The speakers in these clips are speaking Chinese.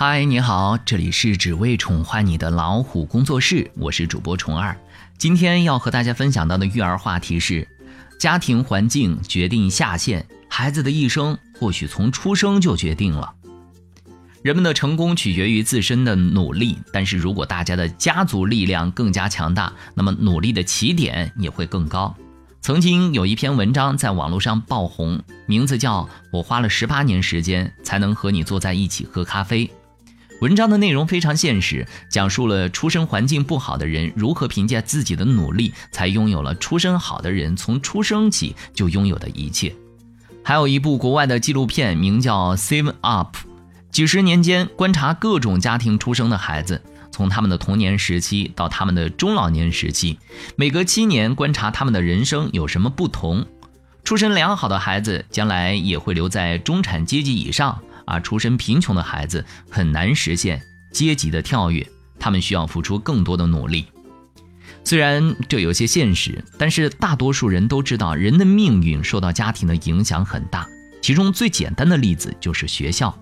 嗨，你好，这里是只为宠坏你的老虎工作室，我是主播虫儿。今天要和大家分享到的育儿话题是：家庭环境决定下限，孩子的一生或许从出生就决定了。人们的成功取决于自身的努力，但是如果大家的家族力量更加强大，那么努力的起点也会更高。曾经有一篇文章在网络上爆红，名字叫《我花了十八年时间才能和你坐在一起喝咖啡》。文章的内容非常现实，讲述了出生环境不好的人如何凭借自己的努力，才拥有了出身好的人从出生起就拥有的一切。还有一部国外的纪录片，名叫《Save Up》，几十年间观察各种家庭出生的孩子，从他们的童年时期到他们的中老年时期，每隔七年观察他们的人生有什么不同。出身良好的孩子将来也会留在中产阶级以上。而出身贫穷的孩子很难实现阶级的跳跃，他们需要付出更多的努力。虽然这有些现实，但是大多数人都知道，人的命运受到家庭的影响很大。其中最简单的例子就是学校。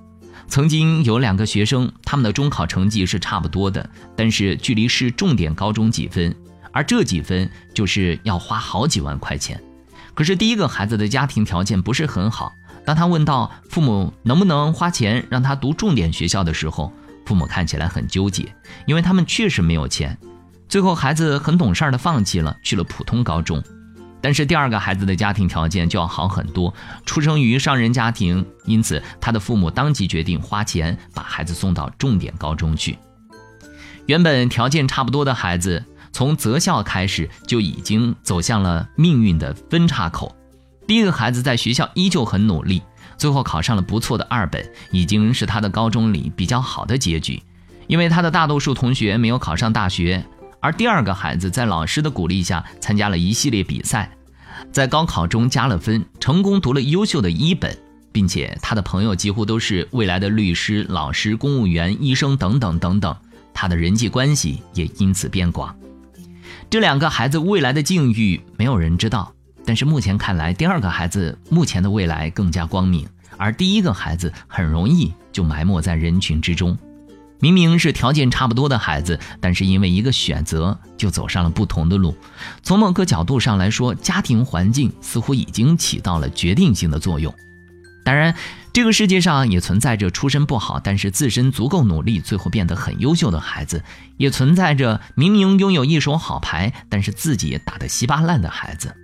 曾经有两个学生，他们的中考成绩是差不多的，但是距离市重点高中几分，而这几分就是要花好几万块钱。可是第一个孩子的家庭条件不是很好。当他问到父母能不能花钱让他读重点学校的时候，父母看起来很纠结，因为他们确实没有钱。最后，孩子很懂事的放弃了，去了普通高中。但是第二个孩子的家庭条件就要好很多，出生于商人家庭，因此他的父母当即决定花钱把孩子送到重点高中去。原本条件差不多的孩子，从择校开始就已经走向了命运的分叉口。第一个孩子在学校依旧很努力，最后考上了不错的二本，已经是他的高中里比较好的结局。因为他的大多数同学没有考上大学，而第二个孩子在老师的鼓励下参加了一系列比赛，在高考中加了分，成功读了优秀的一本，并且他的朋友几乎都是未来的律师、老师、公务员、医生等等等等，他的人际关系也因此变广。这两个孩子未来的境遇，没有人知道。但是目前看来，第二个孩子目前的未来更加光明，而第一个孩子很容易就埋没在人群之中。明明是条件差不多的孩子，但是因为一个选择，就走上了不同的路。从某个角度上来说，家庭环境似乎已经起到了决定性的作用。当然，这个世界上也存在着出身不好，但是自身足够努力，最后变得很优秀的孩子；也存在着明明拥有一手好牌，但是自己打得稀巴烂的孩子。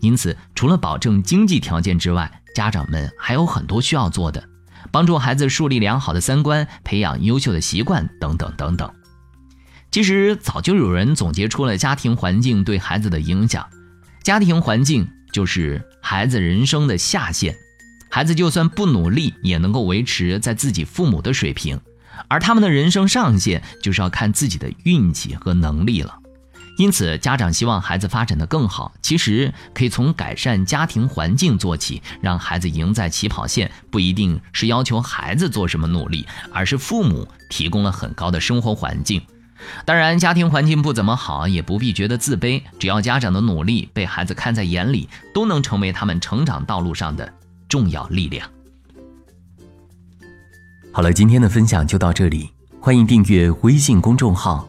因此，除了保证经济条件之外，家长们还有很多需要做的，帮助孩子树立良好的三观，培养优秀的习惯等等等等。其实早就有人总结出了家庭环境对孩子的影响，家庭环境就是孩子人生的下限，孩子就算不努力，也能够维持在自己父母的水平，而他们的人生上限就是要看自己的运气和能力了。因此，家长希望孩子发展的更好，其实可以从改善家庭环境做起，让孩子赢在起跑线。不一定是要求孩子做什么努力，而是父母提供了很高的生活环境。当然，家庭环境不怎么好，也不必觉得自卑。只要家长的努力被孩子看在眼里，都能成为他们成长道路上的重要力量。好了，今天的分享就到这里，欢迎订阅微信公众号。